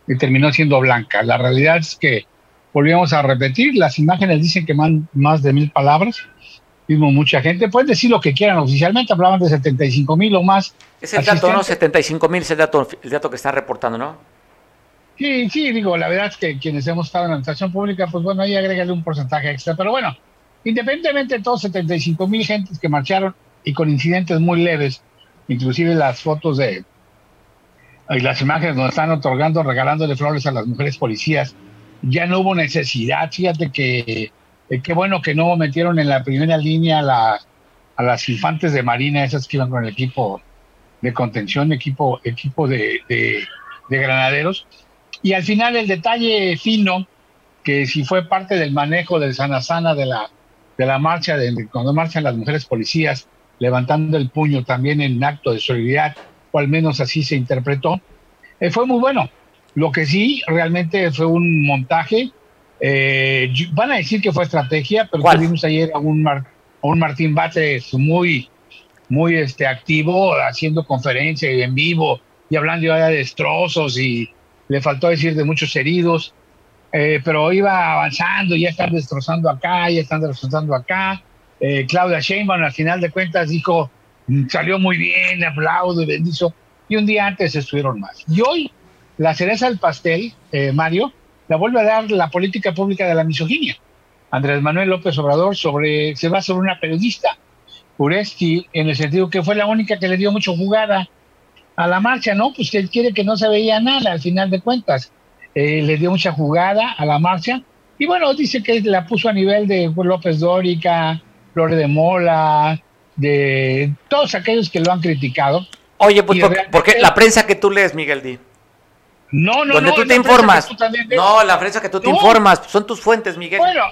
Speaker 8: y terminó siendo blanca. La realidad es que volvíamos a repetir, las imágenes dicen que man, más de mil palabras, mismo mucha gente, pueden decir lo que quieran, oficialmente hablaban de 75 mil o más.
Speaker 1: Es el dato, ¿no? 75 mil es el dato, el dato que están reportando, ¿no?
Speaker 8: Sí, sí, digo, la verdad es que quienes hemos estado en la administración pública, pues bueno, ahí agrégale un porcentaje extra, pero bueno, independientemente de todos 75 mil gentes que marcharon, y con incidentes muy leves, inclusive las fotos de las imágenes donde están otorgando, regalándole flores a las mujeres policías, ya no hubo necesidad. Fíjate que eh, qué bueno que no metieron en la primera línea a, las infantes de Marina, esas que iban con el equipo de contención, equipo, equipo de, de, de granaderos. Y al final el detalle fino, que si fue parte del manejo del sana sana de la, de la marcha, de, cuando marchan las mujeres policías, levantando el puño también en acto de solidaridad, o al menos así se interpretó, eh, fue muy bueno. Lo que sí, realmente fue un montaje. Eh, van a decir que fue estrategia, pero tuvimos ayer a un, a un Martín Bates muy, muy este, activo, haciendo conferencias en vivo y hablando ya de destrozos y le faltó decir de muchos heridos, eh, pero iba avanzando, ya están destrozando acá, ya están destrozando acá. Eh, Claudia Sheinbaum al final de cuentas dijo, mm, salió muy bien, aplaudo y bendizo, y un día antes estuvieron más. Y hoy la cereza del pastel, eh, Mario, la vuelve a dar la política pública de la misoginia. Andrés Manuel López Obrador sobre, se va sobre una periodista, Uresti, en el sentido que fue la única que le dio mucho jugada a la marcha, ¿no? Pues que él quiere que no se veía nada al final de cuentas. Eh, le dio mucha jugada a la marcha y bueno, dice que la puso a nivel de López Dórica, Flore de Mola, de todos aquellos que lo han criticado.
Speaker 1: Oye, pues porque, la prensa que tú lees, Miguel Di.
Speaker 8: No, no,
Speaker 1: donde
Speaker 8: no.
Speaker 1: tú te informas. no, la prensa que tú te informas. Son tus fuentes, Miguel.
Speaker 8: Bueno,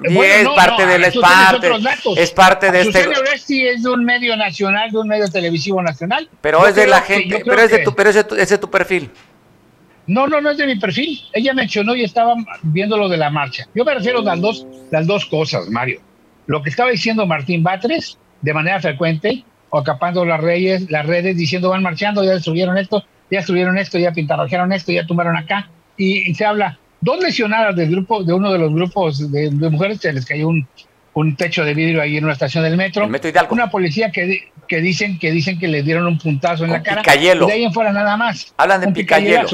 Speaker 1: y es parte del es parte, es parte de este
Speaker 8: Oresti es de un medio nacional, de un medio televisivo nacional.
Speaker 1: Pero es de la gente, pero es de tu, pero es de tu, es de tu perfil.
Speaker 8: No, no, no es de mi perfil. Ella mencionó y estaba viendo lo de la marcha. Yo me refiero a las dos, las dos cosas, Mario. Lo que estaba diciendo Martín Batres de manera frecuente, o acapando las redes, las redes diciendo van marchando, ya destruyeron esto, ya destruyeron esto, ya pintarrajearon esto, ya tumbaron acá. Y, se habla, dos lesionadas del grupo, de uno de los grupos de, mujeres, se les cayó un, un, techo de vidrio ahí en una estación del metro. una policía que, que dicen que dicen que le dieron un puntazo en la cara.
Speaker 1: Picayelo.
Speaker 8: Y de ahí en fuera nada más.
Speaker 1: Hablan de picayelo.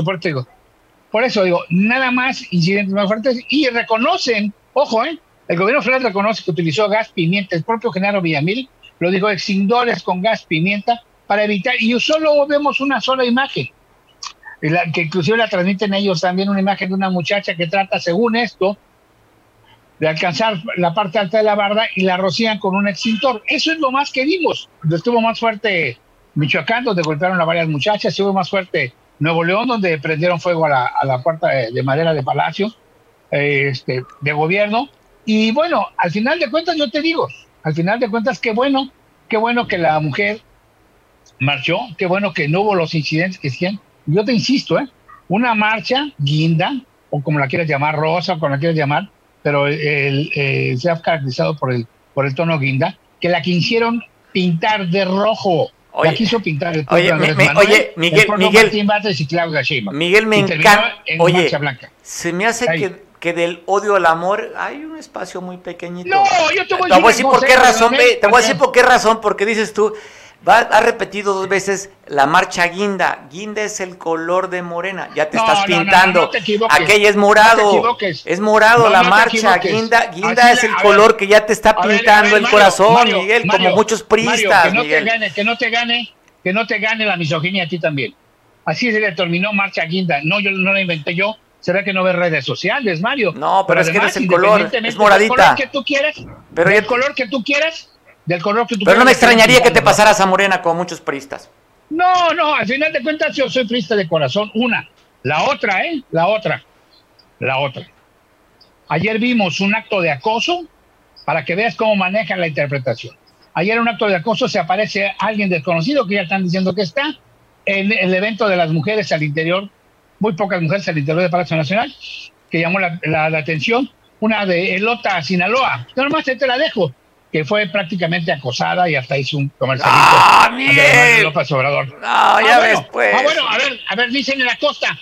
Speaker 8: Por eso digo, nada más incidentes más fuertes y reconocen, ojo, ¿eh? El gobierno federal reconoce que utilizó gas pimienta. El propio Genaro Villamil lo dijo, extintores con gas pimienta para evitar, y solo vemos una sola imagen, que inclusive la transmiten ellos también, una imagen de una muchacha que trata, según esto, de alcanzar la parte alta de la barda y la rocían con un extintor. Eso es lo más que vimos. Estuvo más fuerte Michoacán, donde golpearon a varias muchachas, estuvo más fuerte Nuevo León, donde prendieron fuego a la, puerta de, madera de palacio este, de gobierno. Y bueno, al final de cuentas yo te digo, al final de cuentas qué bueno, qué bueno que la mujer marchó, qué bueno que no hubo los incidentes que hicieron. Yo te insisto, ¿eh? una marcha guinda, o como la quieras llamar, rosa, o como la quieras llamar, pero el, eh, se ha caracterizado por el, por el tono guinda, que la quisieron pintar de rojo. la quiso pintar el
Speaker 1: oye, oye, Miguel, Miguel, Miguel me encanta. Oye, se me hace que que del odio al amor hay un espacio muy pequeñito.
Speaker 8: No, yo te voy,
Speaker 1: a decir por qué razón, te voy a decir por qué razón, porque dices tú, va, ha repetido dos veces la marcha guinda. Guinda es el color de morena, ya te estás pintando. Aquella es morado, es morado la marcha. Guinda, guinda es el color que ya te está pintando el corazón, Miguel, como muchos pristas.
Speaker 8: que no te gane, que no te gane, que no te gane la misoginia a ti también. Así se le terminó marcha guinda. No, yo no la inventé yo ¿Será que no ves redes sociales, Mario?
Speaker 1: No, pero, es que es el color, es moradita.
Speaker 8: Del color que tú quieras, pero del color que tú quieras, del color que tú
Speaker 1: Pero no me extrañaría que te pasaras a Morena con muchos priistas.
Speaker 8: No, no, al final de cuentas yo soy priista de corazón, una. La otra, ¿eh? La otra. La otra. Ayer vimos un acto de acoso para que veas cómo manejan la interpretación. Ayer un acto de acoso se aparece alguien desconocido que ya están diciendo que está en el evento de las mujeres al interior muy pocas mujeres al interior del Palacio Nacional, que llamó la, atención. Una de Elota, Sinaloa. Nomás te la dejo, que fue prácticamente acosada y hasta hizo un comercialito.
Speaker 1: ¡Ah, Miguel!
Speaker 8: López Obrador.
Speaker 1: No, ya ah, ves, pues.
Speaker 8: Ah, bueno, a ver, a ver, dicen en la costa.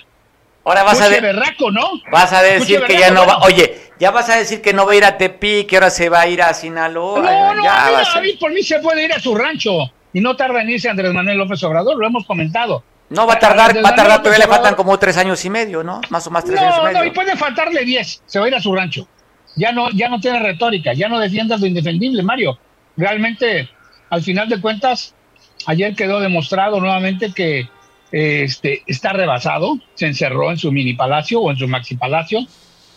Speaker 1: Ahora vas a decir.
Speaker 8: berraco, ¿no?
Speaker 1: Vas a decir que ya no va. Oye, ya vas a decir que no va a ir a Tepic, que ahora se va a ir a Sinaloa.
Speaker 8: No, no, ya a, mí, por mí se puede ir a su rancho. Y no tarda en irse Andrés Manuel López Obrador, lo hemos comentado.
Speaker 1: No va a tardar, va a tardar, todavía le faltan como tres años y medio, ¿no? Más o más tres años y medio.
Speaker 8: No, y puede faltarle diez, se va a ir a su rancho. Ya no, ya no tiene retórica, ya no defiendas lo indefendible, Mario. Realmente, al final de cuentas, ayer quedó demostrado nuevamente que este, está rebasado, se encerró en su mini palacio o en su maxi palacio,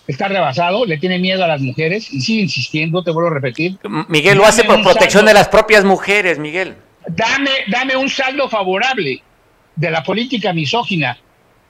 Speaker 8: está rebasado, le tiene miedo a las mujeres y sigue insistiendo, te vuelvo a repetir.
Speaker 1: Miguel lo hace por protección de las propias mujeres, Miguel.
Speaker 8: Dame, dame un saldo favorable de la política misógina,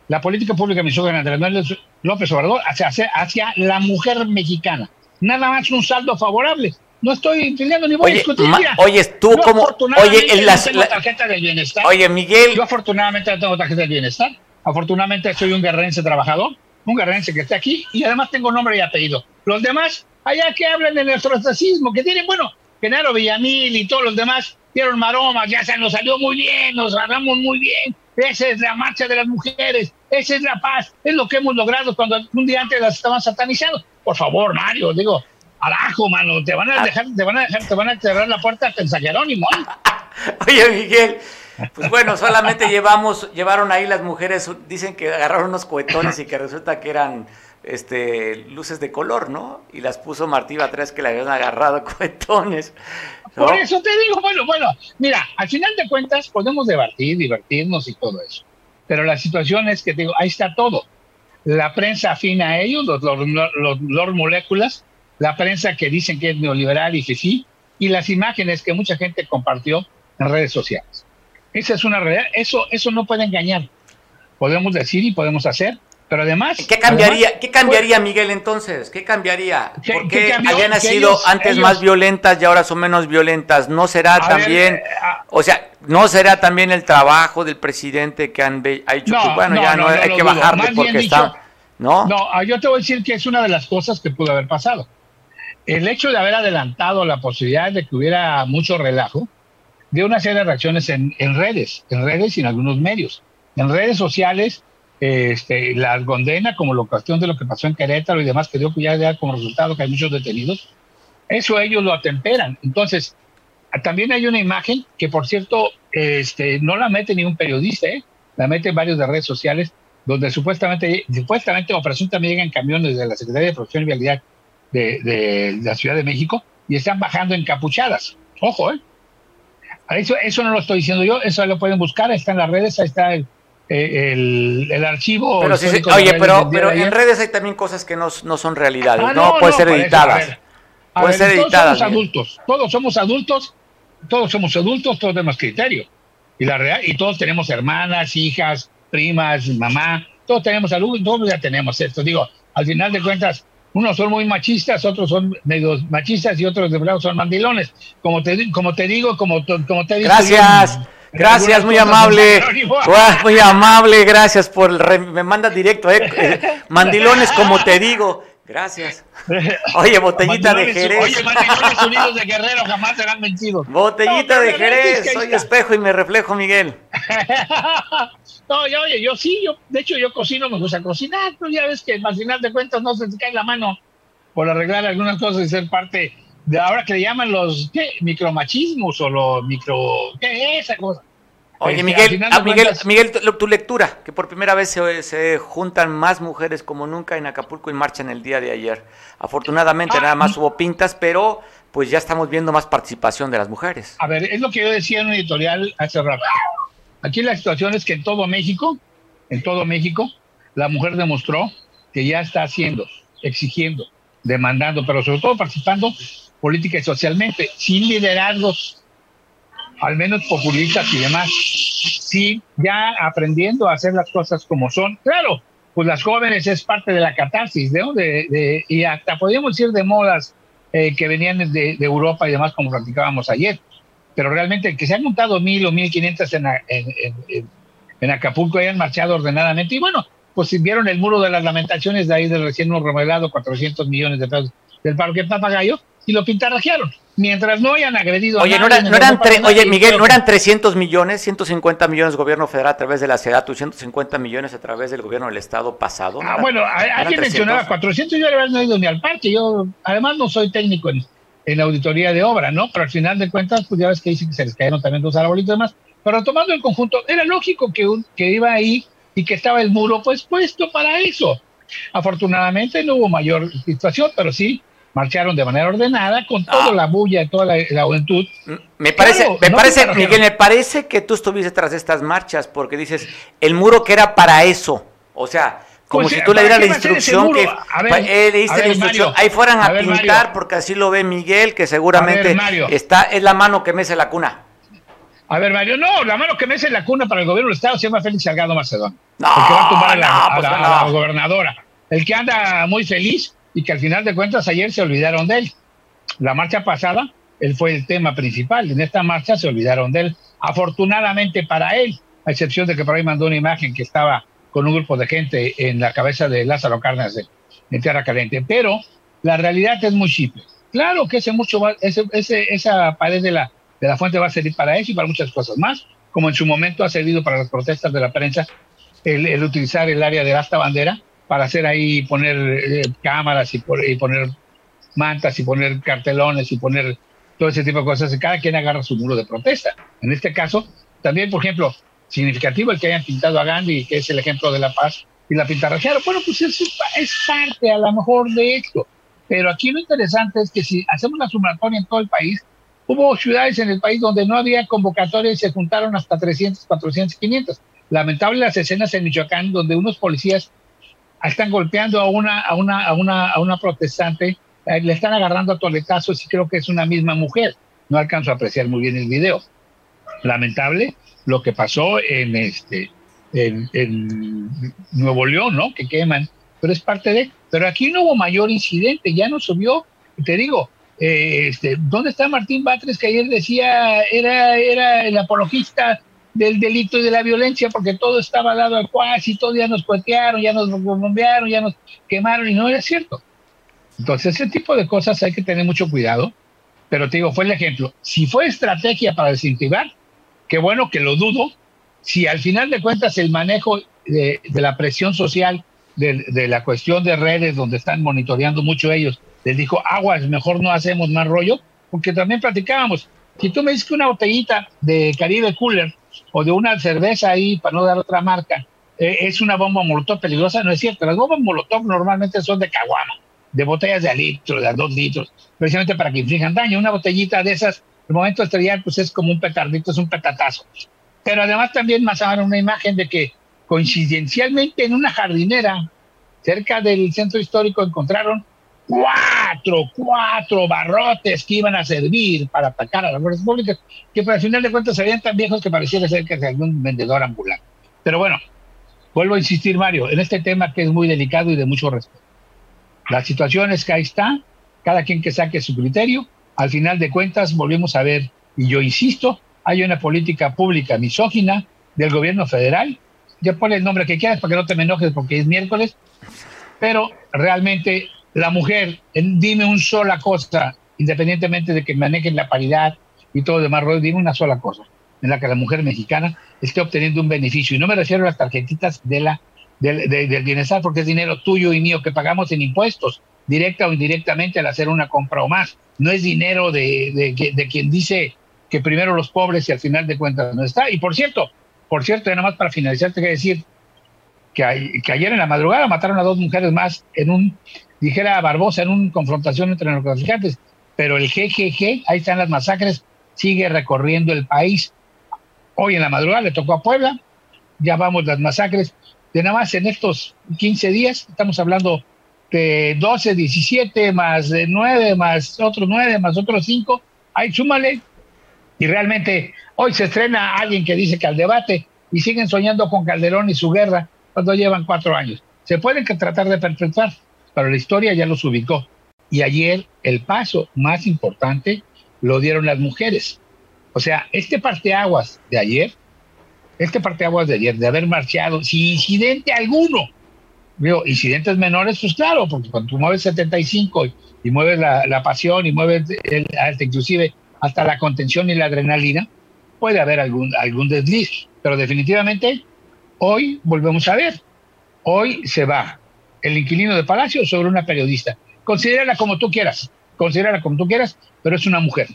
Speaker 8: la política pública misógina de Andrés López Obrador hacia, hacia la mujer mexicana. Nada más un saldo favorable. No estoy entendiendo ni voy a discutir.
Speaker 1: oye, tú como. Oye,
Speaker 8: en las, tengo tarjeta del bienestar.
Speaker 1: Oye, Miguel.
Speaker 8: Yo afortunadamente no tengo tarjeta del bienestar. Afortunadamente soy un guerrerense trabajador, un guerrerense que está aquí y además tengo nombre y apellido. Los demás, allá que hablan de nuestro racismo, que tienen, bueno, Genaro Villamil y todos los demás, dieron maromas, ya se nos salió muy bien, nos ganamos muy bien. Esa es la marcha de las mujeres, esa es la paz, es lo que hemos logrado cuando un día antes las estaban satanizando. Por favor, Mario, digo, arajo, mano, te van a dejar, te van a dejar, te van a cerrar la puerta hasta el San Jerónimo.
Speaker 1: Oye, Miguel, pues bueno, solamente llevamos, llevaron ahí las mujeres, dicen que agarraron unos cohetones y que resulta que eran este, luces de color, ¿no? Y las puso Martí atrás que le habían agarrado cohetones.
Speaker 8: Por eso te digo, bueno, bueno, mira, al final de cuentas podemos debatir, divertirnos y todo eso. Pero la situación es que digo, ahí está todo. La prensa afina a ellos, los, los, moléculas, la prensa que dicen que es neoliberal y que sí, y las imágenes que mucha gente compartió en redes sociales. Esa es una realidad, eso, eso no puede engañar. Podemos decir y podemos hacer, pero además.
Speaker 1: ¿Qué cambiaría, ¿qué cambiaría Miguel entonces? ¿Qué cambiaría? ¿Por qué, habían sido antes más violentas y ahora son menos violentas? ¿No será también, eh, o sea, no será también el trabajo del presidente que han ha dicho que bueno, ya no, hay que bajarle porque está. ¿No?
Speaker 8: No, ah, yo te voy a decir que es una de las cosas que pudo haber pasado. El hecho de haber adelantado la posibilidad de que hubiera mucho relajo, dio una serie de reacciones en, en redes, en redes y en algunos medios. En redes sociales este, la condena como la cuestión de lo que pasó en Querétaro y demás, que dio ya, como resultado que hay muchos detenidos, eso ellos lo atemperan. Entonces, también hay una imagen que, por cierto, este, no la mete ni un periodista, ¿eh? la meten varios de redes sociales, donde supuestamente, supuestamente o presuntamente llegan camiones de la Secretaría de Producción y Vialidad de, de, la Ciudad de México y están bajando encapuchadas. Ojo, ¿eh? Eso, eso no lo estoy diciendo yo, eso lo pueden buscar, está en las redes, ahí está el, eh, el, archivo.
Speaker 1: Pero oye, pero, pero en redes hay también cosas que no, no son realidades, ah, ¿no? Pueden ser editadas. Pueden ser editadas.
Speaker 8: Todos somos adultos, todos somos adultos, todos somos adultos, todos tenemos criterio. Y, la real, y todos tenemos hermanas, hijas, primas, mamá, todos tenemos salud, todos ya tenemos esto. Digo, al final de cuentas, unos son muy machistas, otros son medio machistas y otros de verdad son mandilones. Como te, como te digo, como, como te digo.
Speaker 1: Gracias. Gracias, muy amable. muy amable, gracias por me manda directo, eh, eh, Mandilones, como te digo. Gracias. Oye, botellita de Jerez.
Speaker 8: Oye, Mandilones Unidos de Guerrero jamás serán vencidos.
Speaker 1: Botellita de Jerez. Soy espejo y me reflejo, Miguel.
Speaker 8: no, yo, oye, yo sí, yo, de hecho yo cocino, me gusta cocinar, pero ya ves que al final de cuentas no se te cae la mano por arreglar algunas cosas y ser parte de ahora que le llaman los ¿qué? micromachismos o los micro ¿qué es esa cosa?
Speaker 1: Oye, Miguel, ah, Miguel, Miguel, tu, lectura, que por primera vez se, se, juntan más mujeres como nunca en Acapulco y marchan el día de ayer. Afortunadamente ah, nada más hubo pintas, pero pues ya estamos viendo más participación de las mujeres.
Speaker 8: A ver, es lo que yo decía en un editorial hace rato. Aquí la situación es que en todo México, en todo México, la mujer demostró que ya está haciendo, exigiendo, demandando, pero sobre todo participando política y socialmente, sin liderazgos, al menos populistas y demás, sí, ya aprendiendo a hacer las cosas como son. Claro, pues las jóvenes es parte de la catarsis, ¿no? De, y hasta podríamos decir de modas eh, que venían de, Europa y demás, como platicábamos ayer. Pero realmente que se han montado mil o mil quinientas en, en, en, Acapulco y han marchado ordenadamente. Y bueno, pues vieron el muro de las lamentaciones de ahí del recién remodelado, 400 millones de pesos del Parque Papagayo, y lo pintarrajearon. Mientras no hayan agredido
Speaker 1: oye, a no, no eran Oye, Miguel, ¿no eran 300 millones, 150 millones gobierno federal a través de la SEDATU, 150 millones a través del gobierno del Estado pasado?
Speaker 8: Ah, bueno, alguien mencionaba 400, yo no he ido ni al parque, yo además no soy técnico en, en auditoría de obra, ¿no? Pero al final de cuentas, pues ya ves que dicen que se les cayeron también dos arbolitos y demás. Pero tomando en conjunto, era lógico que, que iba ahí y que estaba el muro pues puesto para eso. Afortunadamente no hubo mayor situación, pero sí marcharon de manera ordenada con toda ah. la bulla y toda la, juventud.
Speaker 1: Me parece, me parece, Miguel, me parece que tú estuviste tras estas marchas porque dices el muro que era para eso, o sea, como pues, si tú le dieras la instrucción que eh, le diste la instrucción, ahí fueran a, pintar porque así lo ve Miguel, que seguramente está es la mano que mece la cuna.
Speaker 8: A ver, Mario, no, la mano que mece la cuna para el gobierno del Estado se llama Félix Salgado Macedón. No, el que va a tumbar a la, pues la gobernadora. El que anda muy feliz y que al final de cuentas ayer se olvidaron de él. La marcha pasada, él fue el tema principal. En esta marcha se olvidaron de él. Afortunadamente para él, a excepción de que por ahí mandó una imagen que estaba con un grupo de gente en la cabeza de Lázaro Cárdenas de, Tierra Caliente. Pero la realidad es muy simple. Claro que ese mucho ese, esa pared de la, de la fuente va a servir para eso y para muchas cosas más, como en su momento ha servido para las protestas de la prensa el, utilizar el área de hasta bandera para hacer ahí, poner eh, cámaras y, y, poner mantas y poner cartelones y poner todo ese tipo de cosas. Cada quien agarra su muro de protesta. En este caso, también, por ejemplo, significativo el que hayan pintado a Gandhi, que es el ejemplo de la paz, y la pintarrajearon. Bueno, pues es, parte a lo mejor de esto. Pero aquí lo interesante es que si hacemos la sumatoria en todo el país, hubo ciudades en el país donde no había convocatoria y se juntaron hasta 300, 400, 500. Lamentable las escenas en Michoacán donde unos policías están golpeando a una, a una, a una, a una protestante, eh, le están agarrando a toletazos y creo que es una misma mujer. No alcanzo a apreciar muy bien el video. Lamentable lo que pasó en este en, Nuevo León, ¿no? Que queman, pero es parte de. Pero aquí no hubo mayor incidente, ya no subió. Te digo, eh, este, ¿dónde está Martín Batres que ayer decía era era el apologista del delito y de la violencia porque todo estaba al lado del y todo ya nos cuetearon, ya nos bombearon, ya nos quemaron y no era cierto. Entonces ese tipo de cosas hay que tener mucho cuidado, pero te digo, fue el ejemplo. Si fue estrategia para desincentivar, qué bueno que lo dudo, si al final de cuentas el manejo de, la presión social, de, la cuestión de redes donde están monitoreando mucho ellos, les dijo, aguas, mejor no hacemos más rollo, porque también platicábamos, si tú me dices que una botellita de Caribe Cooler o de una cerveza ahí, para no dar otra marca, eh, es una bomba molotov peligrosa, no es cierto. Las bombas molotov normalmente son de caguama, de botellas de a litro, de a dos litros, precisamente para que inflijan daño. Una botellita de esas, el momento de estrellar, pues es como un petardito, es un petatazo. Pero además también pasaban una imagen de que coincidencialmente en una jardinera cerca del centro histórico encontraron cuatro, cuatro barrotes que iban a servir para atacar a las fuerzas públicas, que al final de cuentas serían tan viejos que pareciera ser que algún vendedor ambulante. Pero bueno, vuelvo a insistir, Mario, en este tema que es muy delicado y de mucho respeto. La situación es que ahí está, cada quien que saque su criterio, al final de cuentas volvemos a ver, y yo insisto, hay una política pública misógina del gobierno federal. Ya pone el nombre que quieras para que no te me enojes porque es miércoles. Pero realmente la mujer, dime una sola cosa, independientemente de que manejen la paridad y todo demás, dime una sola cosa en la que la mujer mexicana esté obteniendo un beneficio. Y no me refiero a las tarjetitas de la, del bienestar, porque es dinero tuyo y mío que pagamos en impuestos, directa o indirectamente al hacer una compra o más. No es dinero de, de, de quien dice que primero los pobres y al final de cuentas no está. Y por cierto, por cierto, nada más para finalizar, te a decir que, que ayer en la madrugada mataron a dos mujeres más en un, dijera Barbosa, en una confrontación entre narcotraficantes, pero el GGG, ahí están las masacres, sigue recorriendo el país. Hoy en la madrugada le tocó a Puebla, ya vamos las masacres, de nada más en estos 15 días, estamos hablando de 12, 17, más de 9, más otros 9, más otros 5, ahí súmale. Y realmente hoy se estrena alguien que dice que al debate y siguen soñando con Calderón y su guerra cuando llevan cuatro años. Se pueden tratar de perpetuar, pero la historia ya los ubicó. Y ayer el paso más importante lo dieron las mujeres. O sea, este parteaguas de ayer, este parteaguas de ayer, de haber marchado sin incidente alguno, Veo, incidentes menores, pues claro, porque cuando tú mueves 75 y, mueves la, pasión y mueves el, inclusive hasta la contención y la adrenalina, puede haber algún, algún desliz. Pero definitivamente hoy volvemos a ver, hoy se va el inquilino de Palacio sobre una periodista. Considérala como tú quieras, considérala como tú quieras, pero es una mujer.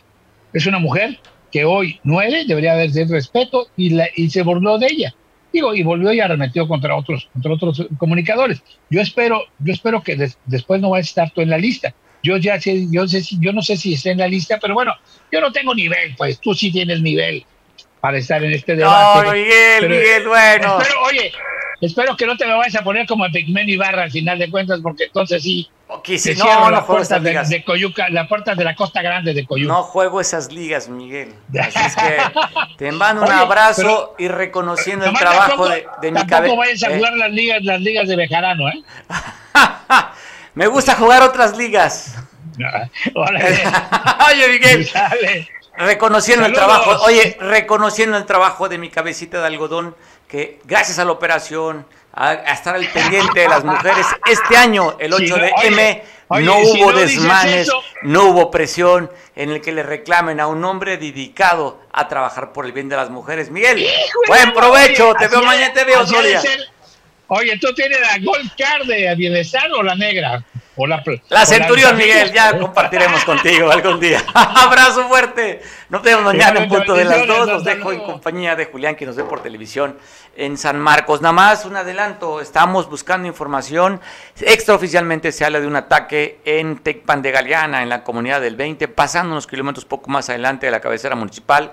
Speaker 8: Es una mujer que hoy nueve debería haber de respeto y, la, y se burló de ella. Digo, y volvió y arremetió contra otros, contra otros comunicadores. Yo espero, yo espero que después no va a estar tú en la lista. Yo ya sé, yo sé, yo no sé si está en la lista, pero bueno, yo no tengo nivel, pues tú sí tienes nivel para estar en este debate.
Speaker 1: No, Miguel, Miguel, bueno.
Speaker 8: Espero, oye, espero que no te me vayas a poner como Pigmen y Barra al final de cuentas, porque entonces sí.
Speaker 1: Okay, si no,
Speaker 8: las puertas de, de, Coyuca, las puertas de la Costa Grande de Coyuca.
Speaker 1: No juego esas ligas, Miguel. Así es que te mando un abrazo y reconociendo el trabajo de, de mi cabeza.
Speaker 8: Tampoco vayas a jugar las ligas, las ligas de Bejarano, ¿eh?
Speaker 1: Me gusta jugar otras ligas. Oye, Miguel. Reconociendo el trabajo, oye, reconociendo el trabajo de mi cabecita de algodón, que gracias a la operación, a, estar al pendiente de las mujeres. Este año, el 8 de M, no hubo desmanes, no hubo presión en el que le reclamen a un hombre dedicado a trabajar por el bien de las mujeres. Miguel, buen provecho, te veo mañana, te veo día.
Speaker 8: Oye, ¿tú tienes la Gold Card de bienestar o la negra? O
Speaker 1: la, la Centurión, Miguel, ya compartiremos contigo algún día. Abrazo fuerte. Nos vemos mañana en punto de las dos. Nos dejo en compañía de Julián, que nos ve por televisión en San Marcos. Nada más un adelanto, estamos buscando información. Extraoficialmente se habla de un ataque en Tecpan de Galeana, en la comunidad del 20, pasando unos kilómetros poco más adelante de la cabecera municipal.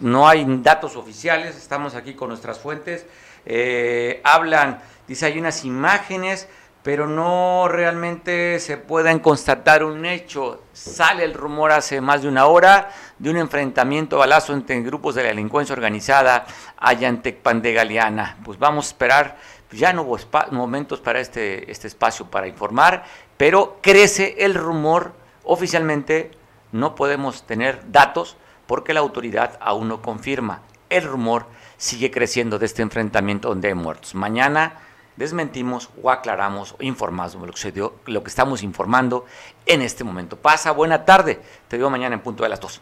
Speaker 1: no hay datos oficiales, estamos aquí con nuestras fuentes eh, hablan, dice, hay unas imágenes, pero no realmente se pueden constatar un hecho. Sale el rumor hace más de una hora de un enfrentamiento balazo entre grupos de la delincuencia organizada allá en Tecpan de Galeana. Pues vamos a esperar, pues ya no hubo momentos para este, este espacio para informar, pero crece el rumor oficialmente, no podemos tener datos porque la autoridad aún no confirma. El rumor sigue creciendo de este enfrentamiento donde hay muertos. Mañana desmentimos o aclaramos o informamos lo que, sucedió, lo que estamos informando en este momento. Pasa buena tarde. Te veo mañana en punto de las dos.